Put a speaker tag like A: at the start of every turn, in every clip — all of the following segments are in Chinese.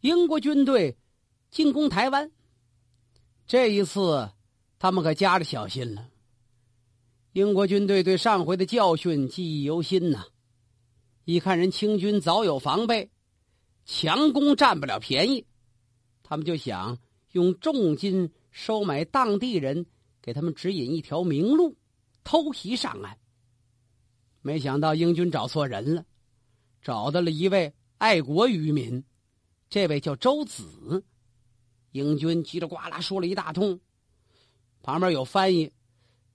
A: 英国军队进攻台湾。这一次，他们可加着小心了。英国军队对上回的教训记忆犹新呐，一看人清军早有防备，强攻占不了便宜，他们就想用重金收买当地人，给他们指引一条明路，偷袭上岸。没想到英军找错人了，找到了一位爱国渔民，这位叫周子。英军叽里呱啦说了一大通，旁边有翻译。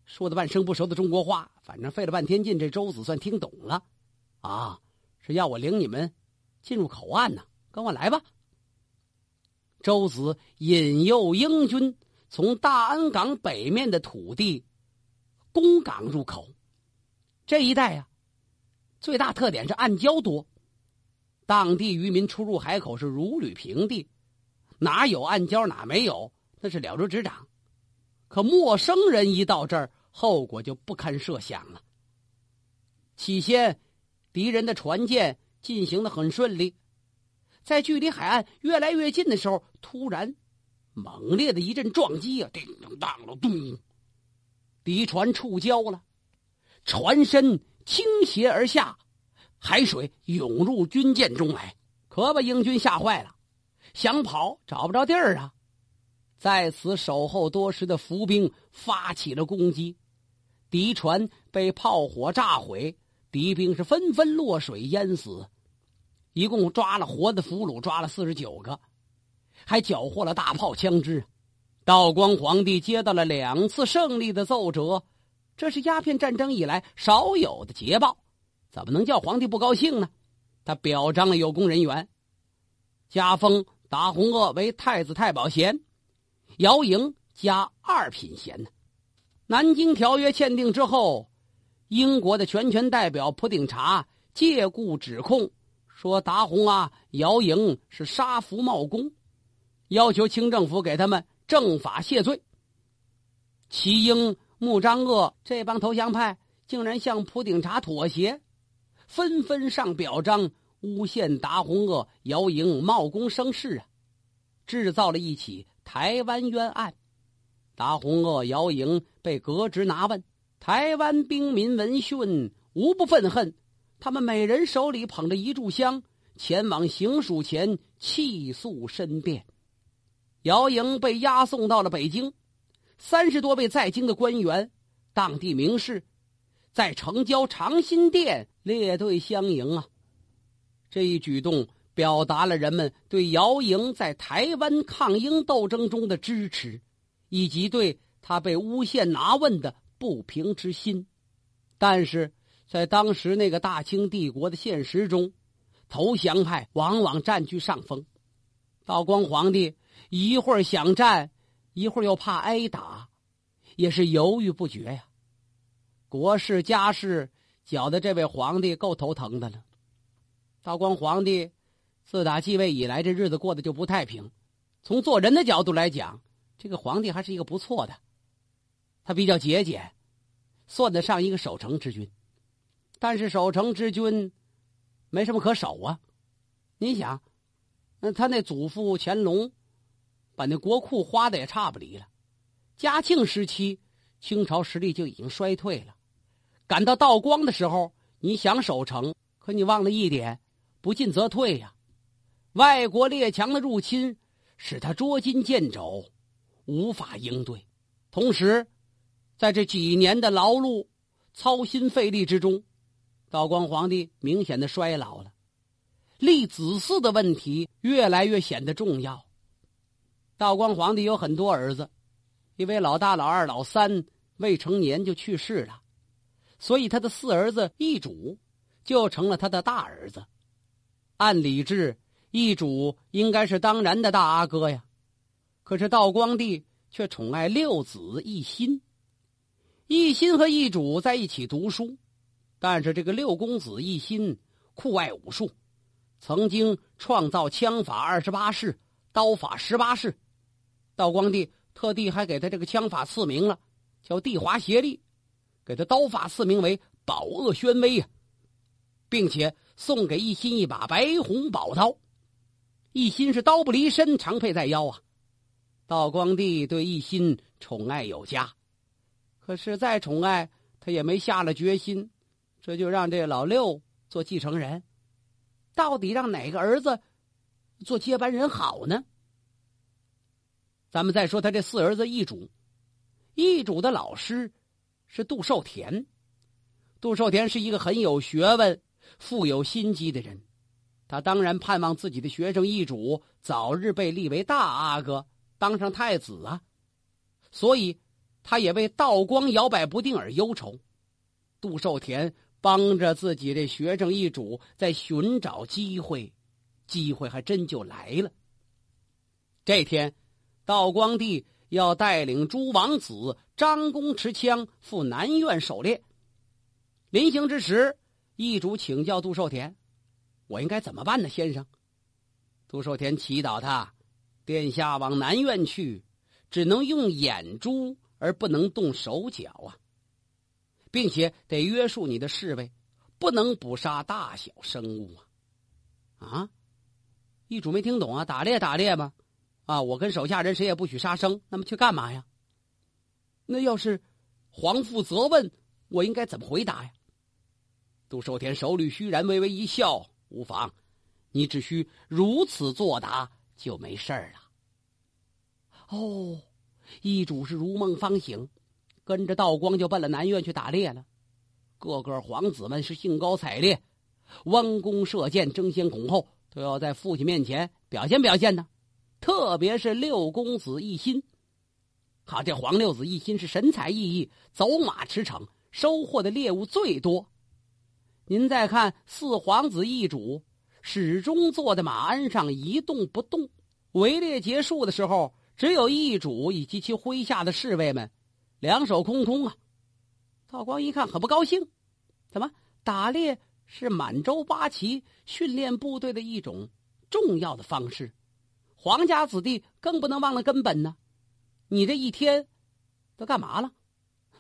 A: 说的半生不熟的中国话，反正费了半天劲，这周子算听懂了，啊，是要我领你们进入口岸呢，跟我来吧。周子引诱英军从大安港北面的土地攻港入口，这一带呀，最大特点是暗礁多，当地渔民出入海口是如履平地，哪有暗礁哪没有，那是了如指掌。可陌生人一到这儿，后果就不堪设想了。起先，敌人的船舰进行的很顺利，在距离海岸越来越近的时候，突然猛烈的一阵撞击啊，叮当当了，咚！敌船触礁了，船身倾斜而下，海水涌入军舰中来，可把英军吓坏了，想跑找不着地儿啊。在此守候多时的伏兵发起了攻击，敌船被炮火炸毁，敌兵是纷纷落水淹死，一共抓了活的俘虏，抓了四十九个，还缴获了大炮枪支。道光皇帝接到了两次胜利的奏折，这是鸦片战争以来少有的捷报，怎么能叫皇帝不高兴呢？他表彰了有功人员，加封达洪鄂为太子太保衔。姚莹加二品衔呢。南京条约签订之后，英国的全权代表普鼎查借故指控说达洪啊、姚莹是杀俘冒功，要求清政府给他们正法谢罪。齐英、穆彰鄂这帮投降派竟然向普鼎查妥协，纷纷上表彰诬陷达洪鄂、姚莹冒功生事啊，制造了一起。台湾冤案，达洪鄂、姚莹被革职拿问，台湾兵民闻讯无不愤恨，他们每人手里捧着一炷香，前往行署前泣诉申辩。姚莹被押送到了北京，三十多位在京的官员、当地名士，在城郊长辛殿列队相迎啊！这一举动。表达了人们对姚莹在台湾抗英斗争中的支持，以及对他被诬陷拿问的不平之心。但是在当时那个大清帝国的现实中，投降派往往占据上风。道光皇帝一会儿想战，一会儿又怕挨打，也是犹豫不决呀。国事家事搅得这位皇帝够头疼的了。道光皇帝。自打继位以来，这日子过得就不太平。从做人的角度来讲，这个皇帝还是一个不错的。他比较节俭，算得上一个守成之君。但是守成之君没什么可守啊。你想，那他那祖父乾隆把那国库花的也差不离了。嘉庆时期，清朝实力就已经衰退了。赶到道光的时候，你想守城，可你忘了一点：不进则退呀。外国列强的入侵使他捉襟见肘，无法应对。同时，在这几年的劳碌、操心费力之中，道光皇帝明显的衰老了，立子嗣的问题越来越显得重要。道光皇帝有很多儿子，因为老大、老二、老三未成年就去世了，所以他的四儿子奕主就成了他的大儿子。按理制。义主应该是当然的大阿哥呀，可是道光帝却宠爱六子一心。一心和奕主在一起读书，但是这个六公子一心酷爱武术，曾经创造枪法二十八式、刀法十八式。道光帝特地还给他这个枪法赐名了，叫帝华协力；给他刀法赐名为宝恶宣威呀，并且送给一心一把白虹宝刀。一心是刀不离身，常佩在腰啊。道光帝对一心宠爱有加，可是再宠爱他也没下了决心，这就让这老六做继承人。到底让哪个儿子做接班人好呢？咱们再说他这四儿子易主，易主的老师是杜寿田。杜寿田是一个很有学问、富有心机的人，他当然盼望自己的学生易主早日被立为大阿哥。当上太子啊，所以他也为道光摇摆不定而忧愁。杜寿田帮着自己的学生一主在寻找机会，机会还真就来了。这天，道光帝要带领诸王子张弓持枪赴南苑狩猎。临行之时，一主请教杜寿田：“我应该怎么办呢，先生？”杜寿田祈祷他。殿下往南院去，只能用眼珠，而不能动手脚啊，并且得约束你的侍卫，不能捕杀大小生物啊！啊，易主没听懂啊？打猎打猎吗？啊，我跟手下人谁也不许杀生，那么去干嘛呀？那要是皇父责问，我应该怎么回答呀？杜寿田手捋虚然，微微一笑，无妨，你只需如此作答。就没事儿了。哦，一主是如梦方醒，跟着道光就奔了南苑去打猎了。个个皇子们是兴高采烈，弯弓射箭，争先恐后，都要在父亲面前表现表现呢。特别是六公子一心，好，这黄六子一心是神采奕奕，走马驰骋，收获的猎物最多。您再看四皇子一主。始终坐在马鞍上一动不动。围猎结束的时候，只有一主以及其麾下的侍卫们，两手空空啊。道光一看，很不高兴。怎么打猎是满洲八旗训练部队的一种重要的方式？皇家子弟更不能忘了根本呢。你这一天都干嘛了？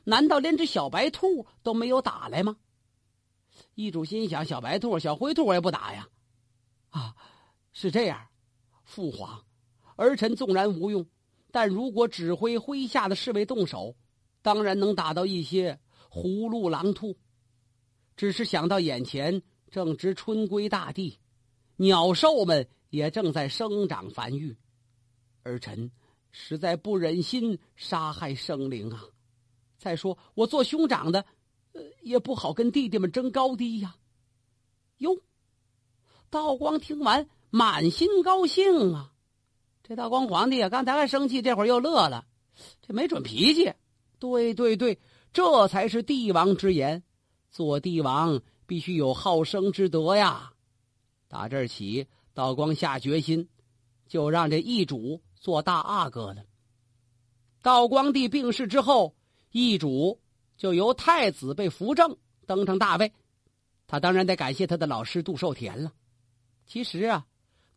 A: 难道连只小白兔都没有打来吗？易主心想：小白兔、小灰兔我也不打呀。啊，是这样，父皇，儿臣纵然无用，但如果指挥麾下的侍卫动手，当然能打到一些葫芦狼兔。只是想到眼前正值春归大地，鸟兽们也正在生长繁育，儿臣实在不忍心杀害生灵啊。再说我做兄长的，呃，也不好跟弟弟们争高低呀。哟。道光听完，满心高兴啊！这道光皇帝啊，刚才还生气，这会儿又乐了，这没准脾气。对对对，这才是帝王之言。做帝王必须有好生之德呀！打这儿起，道光下决心，就让这义主做大阿哥的。道光帝病逝之后，易主就由太子被扶正，登上大位。他当然得感谢他的老师杜寿田了。其实啊，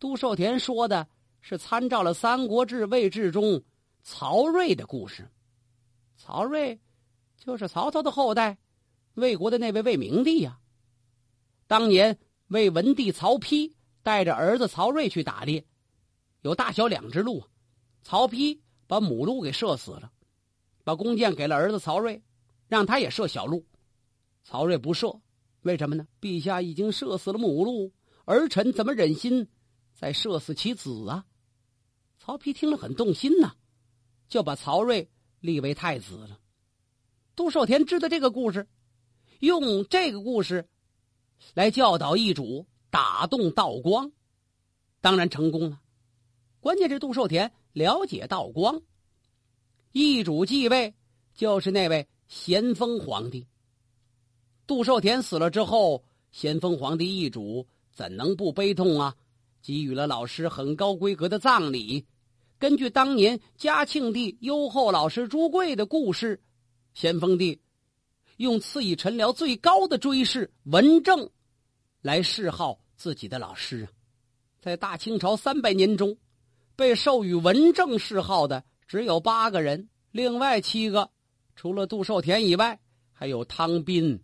A: 杜寿田说的是参照了《三国志·魏志》中曹睿的故事。曹睿就是曹操的后代，魏国的那位魏明帝呀。当年魏文帝曹丕带着儿子曹睿去打猎，有大小两只鹿，曹丕把母鹿给射死了，把弓箭给了儿子曹睿，让他也射小鹿。曹睿不射，为什么呢？陛下已经射死了母鹿。儿臣怎么忍心再射死其子啊？曹丕听了很动心呐，就把曹睿立为太子了。杜寿田知道这个故事，用这个故事来教导义主，打动道光，当然成功了。关键是杜寿田了解道光，易主继位就是那位咸丰皇帝。杜寿田死了之后，咸丰皇帝易主。怎能不悲痛啊？给予了老师很高规格的葬礼。根据当年嘉庆帝优厚老师朱贵的故事，咸丰帝用赐予臣僚最高的追谥文正来谥号自己的老师啊。在大清朝三百年中，被授予文正谥号的只有八个人，另外七个除了杜寿田以外，还有汤斌、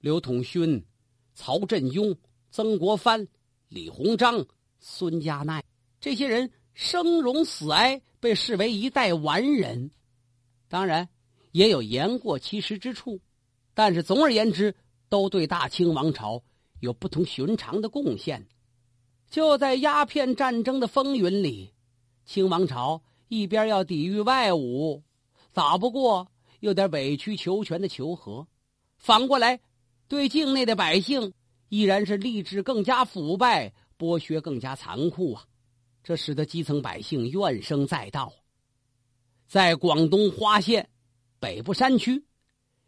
A: 刘统勋、曹振庸。曾国藩、李鸿章、孙家鼐，这些人生荣死哀，被视为一代完人。当然，也有言过其实之处，但是总而言之，都对大清王朝有不同寻常的贡献。就在鸦片战争的风云里，清王朝一边要抵御外侮，打不过又得委曲求全的求和；反过来，对境内的百姓依然是吏治更加腐败，剥削更加残酷啊！这使得基层百姓怨声载道。在广东花县北部山区，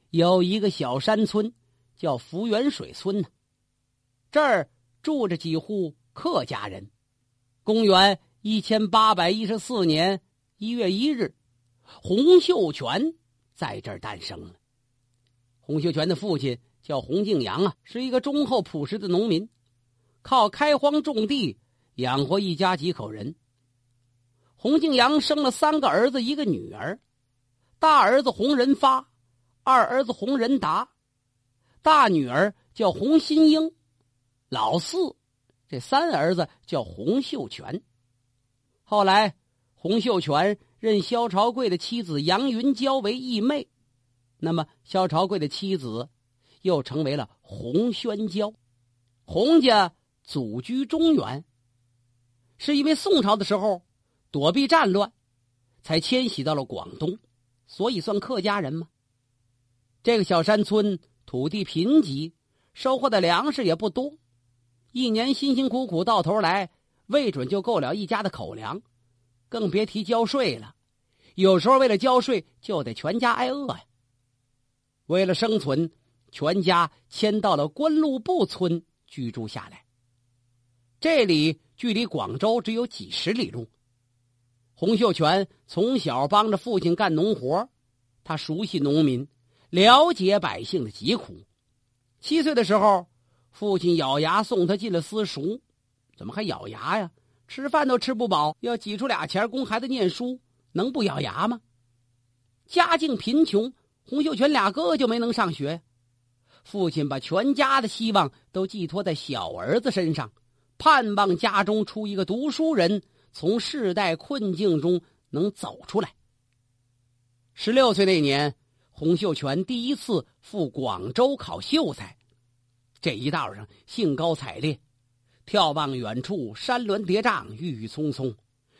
A: 有一个小山村，叫福源水村呢。这儿住着几户。客家人，公元一千八百一十四年一月一日，洪秀全在这儿诞生了。洪秀全的父亲叫洪敬阳啊，是一个忠厚朴实的农民，靠开荒种地养活一家几口人。洪敬阳生了三个儿子，一个女儿，大儿子洪仁发，二儿子洪仁达，大女儿叫洪新英，老四。这三儿子叫洪秀全。后来，洪秀全认萧朝贵的妻子杨云娇为义妹，那么萧朝贵的妻子又成为了洪宣娇。洪家祖居中原，是因为宋朝的时候躲避战乱，才迁徙到了广东，所以算客家人吗？这个小山村土地贫瘠，收获的粮食也不多。一年辛辛苦苦到头来，未准就够了一家的口粮，更别提交税了。有时候为了交税，就得全家挨饿呀。为了生存，全家迁到了官路部村居住下来。这里距离广州只有几十里路。洪秀全从小帮着父亲干农活，他熟悉农民，了解百姓的疾苦。七岁的时候。父亲咬牙送他进了私塾，怎么还咬牙呀？吃饭都吃不饱，要挤出俩钱供孩子念书，能不咬牙吗？家境贫穷，洪秀全俩哥就没能上学。父亲把全家的希望都寄托在小儿子身上，盼望家中出一个读书人，从世代困境中能走出来。十六岁那年，洪秀全第一次赴广州考秀才。这一道上兴高采烈，眺望远处山峦叠嶂，郁郁葱葱，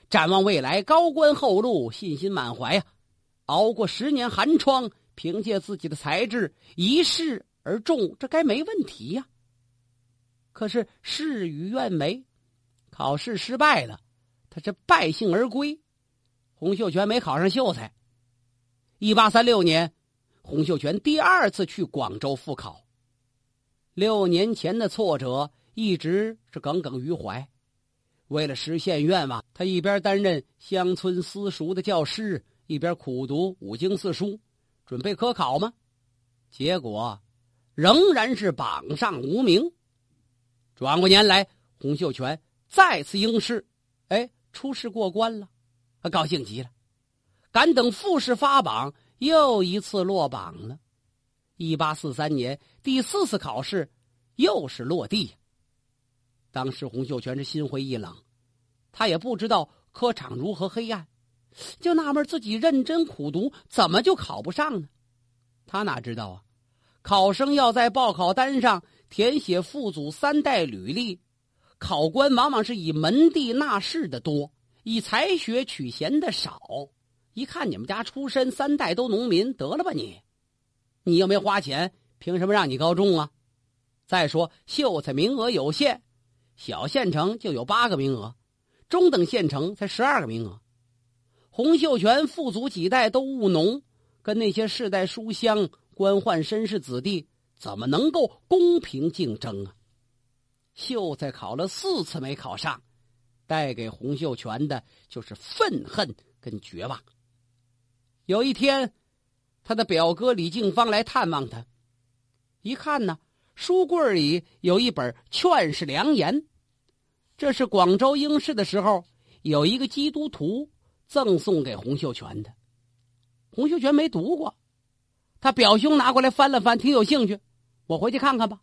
A: 展望未来高官厚禄，信心满怀呀！熬过十年寒窗，凭借自己的才智一试而中，这该没问题呀。可是事与愿违，考试失败了，他是败兴而归。洪秀全没考上秀才。一八三六年，洪秀全第二次去广州复考。六年前的挫折一直是耿耿于怀，为了实现愿望，他一边担任乡村私塾的教师，一边苦读五经四书，准备科考吗？结果仍然是榜上无名。转过年来，洪秀全再次应试，哎，初试过关了，他高兴极了。敢等复试发榜，又一次落榜了。一八四三年第四次考试，又是落地。当时洪秀全是心灰意冷，他也不知道科场如何黑暗，就纳闷自己认真苦读，怎么就考不上呢？他哪知道啊？考生要在报考单上填写父祖三代履历，考官往往是以门第纳士的多，以才学取贤的少。一看你们家出身三代都农民，得了吧你！你又没花钱，凭什么让你高中啊？再说秀才名额有限，小县城就有八个名额，中等县城才十二个名额。洪秀全父祖几代都务农，跟那些世代书香、官宦绅士子弟怎么能够公平竞争啊？秀才考了四次没考上，带给洪秀全的就是愤恨跟绝望。有一天。他的表哥李敬芳来探望他，一看呢，书柜里有一本《劝世良言》，这是广州应试的时候有一个基督徒赠送给洪秀全的。洪秀全没读过，他表兄拿过来翻了翻，挺有兴趣，我回去看看吧。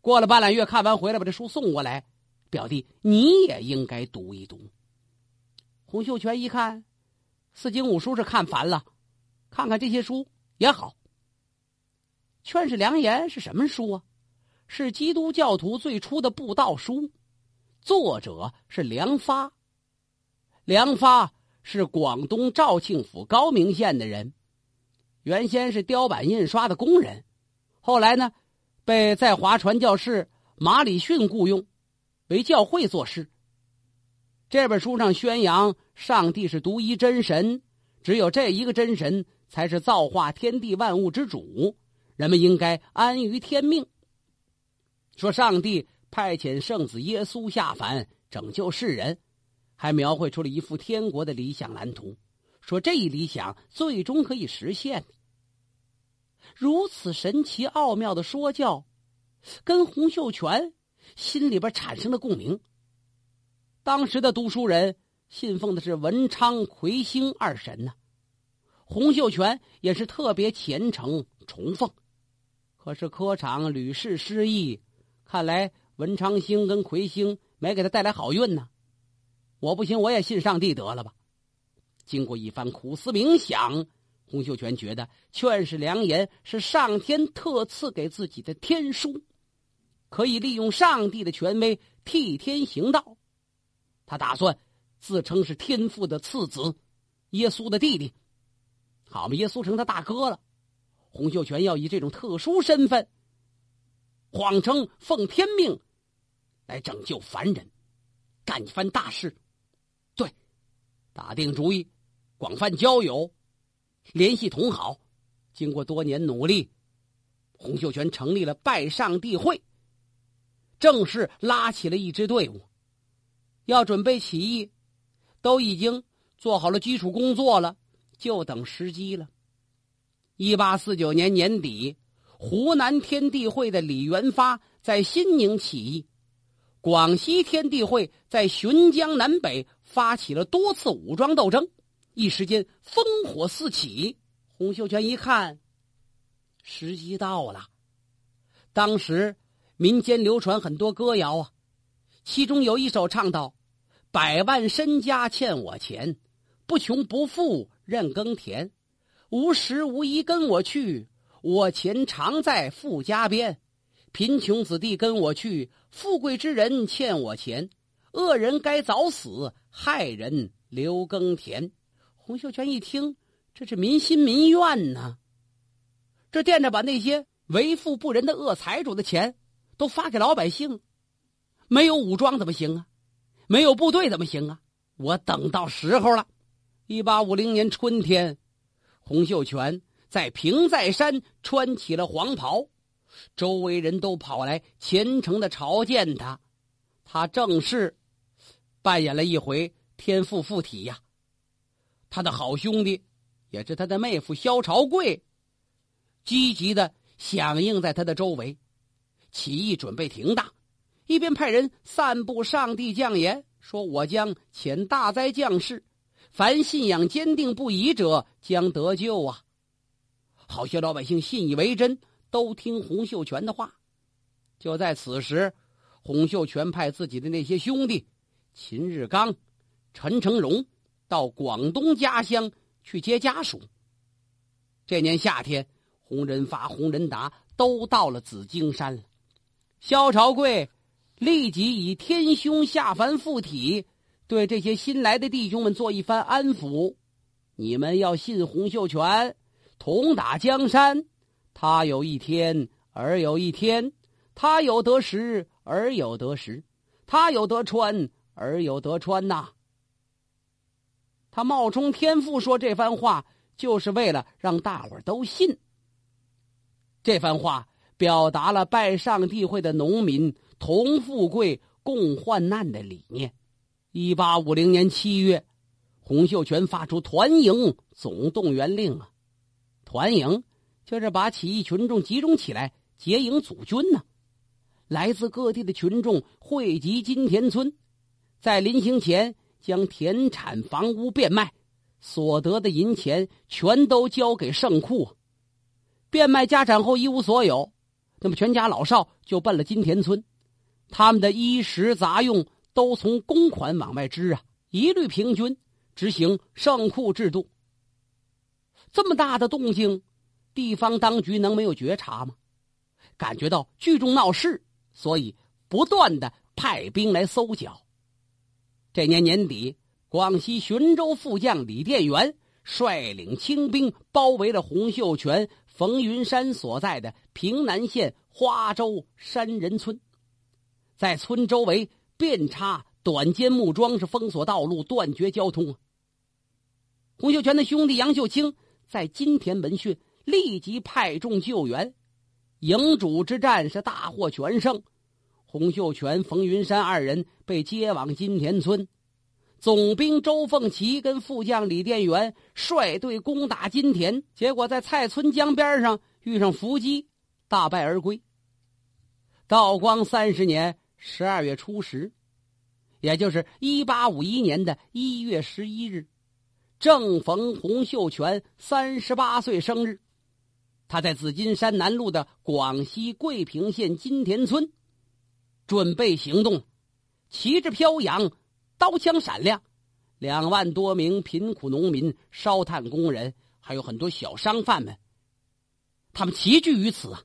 A: 过了半拉月，看完回来把这书送过来，表弟你也应该读一读。洪秀全一看，四经五书是看烦了，看看这些书也好。劝世良言是什么书啊？是基督教徒最初的布道书，作者是梁发。梁发是广东肇庆府高明县的人，原先是雕版印刷的工人，后来呢，被在华传教士马礼逊雇佣，为教会做事。这本书上宣扬上帝是独一真神，只有这一个真神才是造化天地万物之主，人们应该安于天命。说上帝派遣圣子耶稣下凡拯救世人。还描绘出了一幅天国的理想蓝图，说这一理想最终可以实现。如此神奇奥妙的说教，跟洪秀全心里边产生了共鸣。当时的读书人信奉的是文昌魁星二神呢，洪秀全也是特别虔诚崇奉。可是科场屡试失意，看来文昌星跟魁星没给他带来好运呢。我不行，我也信上帝得了吧。经过一番苦思冥想，洪秀全觉得劝世良言是上天特赐给自己的天书，可以利用上帝的权威替天行道。他打算自称是天父的次子，耶稣的弟弟，好嘛，耶稣成他大哥了。洪秀全要以这种特殊身份，谎称奉天命来拯救凡人，干一番大事。对打定主意，广泛交友，联系同好。经过多年努力，洪秀全成立了拜上帝会，正式拉起了一支队伍，要准备起义，都已经做好了基础工作了，就等时机了。一八四九年年底，湖南天地会的李元发在新宁起义，广西天地会在浔江南北。发起了多次武装斗争，一时间烽火四起。洪秀全一看，时机到了。当时民间流传很多歌谣啊，其中有一首唱道：“百万身家欠我钱，不穷不富任耕田，无时无衣跟我去，我钱常在富家边。贫穷子弟跟我去，富贵之人欠我钱。”恶人该早死，害人留耕田。洪秀全一听，这是民心民怨呐！这惦着把那些为富不仁的恶财主的钱都发给老百姓，没有武装怎么行啊？没有部队怎么行啊？我等到时候了。一八五零年春天，洪秀全在平寨山穿起了黄袍，周围人都跑来虔诚的朝见他，他正是。扮演了一回天父附体呀，他的好兄弟，也是他的妹夫萧朝贵，积极的响应在他的周围，起义准备停当，一边派人散布上帝降言，说我将遣大灾降世，凡信仰坚定不移者将得救啊！好些老百姓信以为真，都听洪秀全的话。就在此时，洪秀全派自己的那些兄弟。秦日刚、陈成荣到广东家乡去接家属。这年夏天，洪仁发、洪仁达都到了紫荆山了。萧朝贵立即以天兄下凡附体，对这些新来的弟兄们做一番安抚：你们要信洪秀全，同打江山。他有一天，而有一天；他有得时，而有得时；他有得川。而有得川呐，他冒充天父说这番话，就是为了让大伙儿都信。这番话表达了拜上帝会的农民同富贵共患难的理念。一八五零年七月，洪秀全发出团营总动员令啊，团营就是把起义群众集中起来结营组军呢。来自各地的群众汇集金田村。在临行前，将田产房屋变卖，所得的银钱全都交给圣库。变卖家产后一无所有，那么全家老少就奔了金田村。他们的衣食杂用都从公款往外支啊，一律平均执行圣库制度。这么大的动静，地方当局能没有觉察吗？感觉到聚众闹事，所以不断的派兵来搜剿。这年年底，广西浔州副将李殿元率领清兵包围了洪秀全、冯云山所在的平南县花洲山人村，在村周围遍插短尖木桩，是封锁道路，断绝交通。洪秀全的兄弟杨秀清在金田门训，立即派众救援。营主之战是大获全胜，洪秀全、冯云山二人被接往金田村。总兵周凤岐跟副将李殿元率队攻打金田，结果在蔡村江边上遇上伏击，大败而归。道光三十年十二月初十，也就是一八五一年的一月十一日，正逢洪秀全三十八岁生日。他在紫金山南路的广西桂平县金田村，准备行动，旗帜飘扬，刀枪闪亮，两万多名贫苦农民、烧炭工人，还有很多小商贩们，他们齐聚于此啊！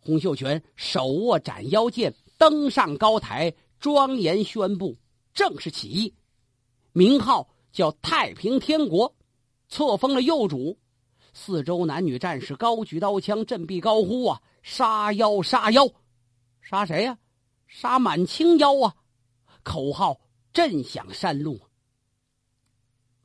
A: 洪秀全手握斩妖剑，登上高台，庄严宣布正式起义，名号叫太平天国，册封了幼主。四周男女战士高举刀枪，振臂高呼：“啊，杀妖！杀妖！杀谁呀？杀满清妖啊！”口号震响山路。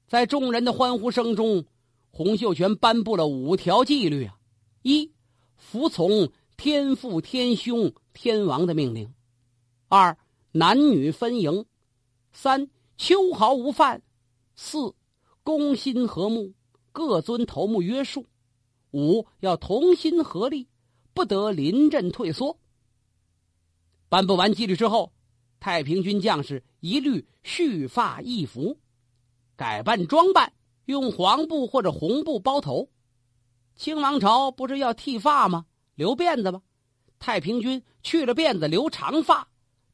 A: 在众人的欢呼声中，洪秀全颁布了五条纪律啊：一、服从天父、天兄、天王的命令；二、男女分营；三、秋毫无犯；四、公心和睦。各遵头目约束，五要同心合力，不得临阵退缩。颁布完纪律之后，太平军将士一律蓄发易服，改扮装扮，用黄布或者红布包头。清王朝不是要剃发吗？留辫子吗？太平军去了辫子，留长发，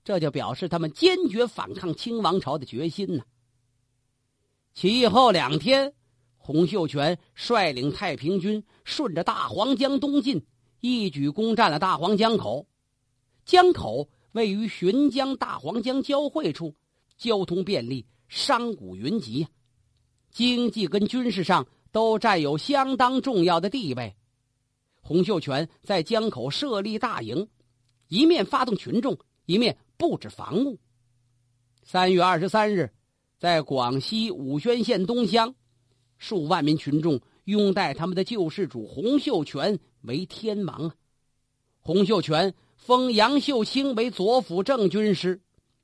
A: 这就表示他们坚决反抗清王朝的决心呢。起义后两天。洪秀全率领太平军顺着大黄江东进，一举攻占了大黄江口。江口位于浔江大黄江交汇处，交通便利，商贾云集，经济跟军事上都占有相当重要的地位。洪秀全在江口设立大营，一面发动群众，一面布置防务。三月二十三日，在广西武宣县东乡。数万名群众拥戴他们的救世主洪秀全为天王！洪秀全封杨秀清为左辅正军师，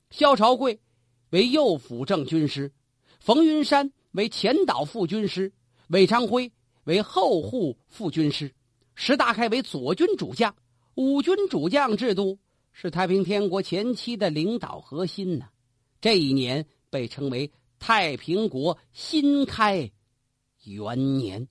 A: 萧朝贵为右辅正军师，冯云山为前导副军师，韦昌辉为后护副军师，石达开为左军主将。五军主将制度是太平天国前期的领导核心呢。这一年被称为太平国新开。元年。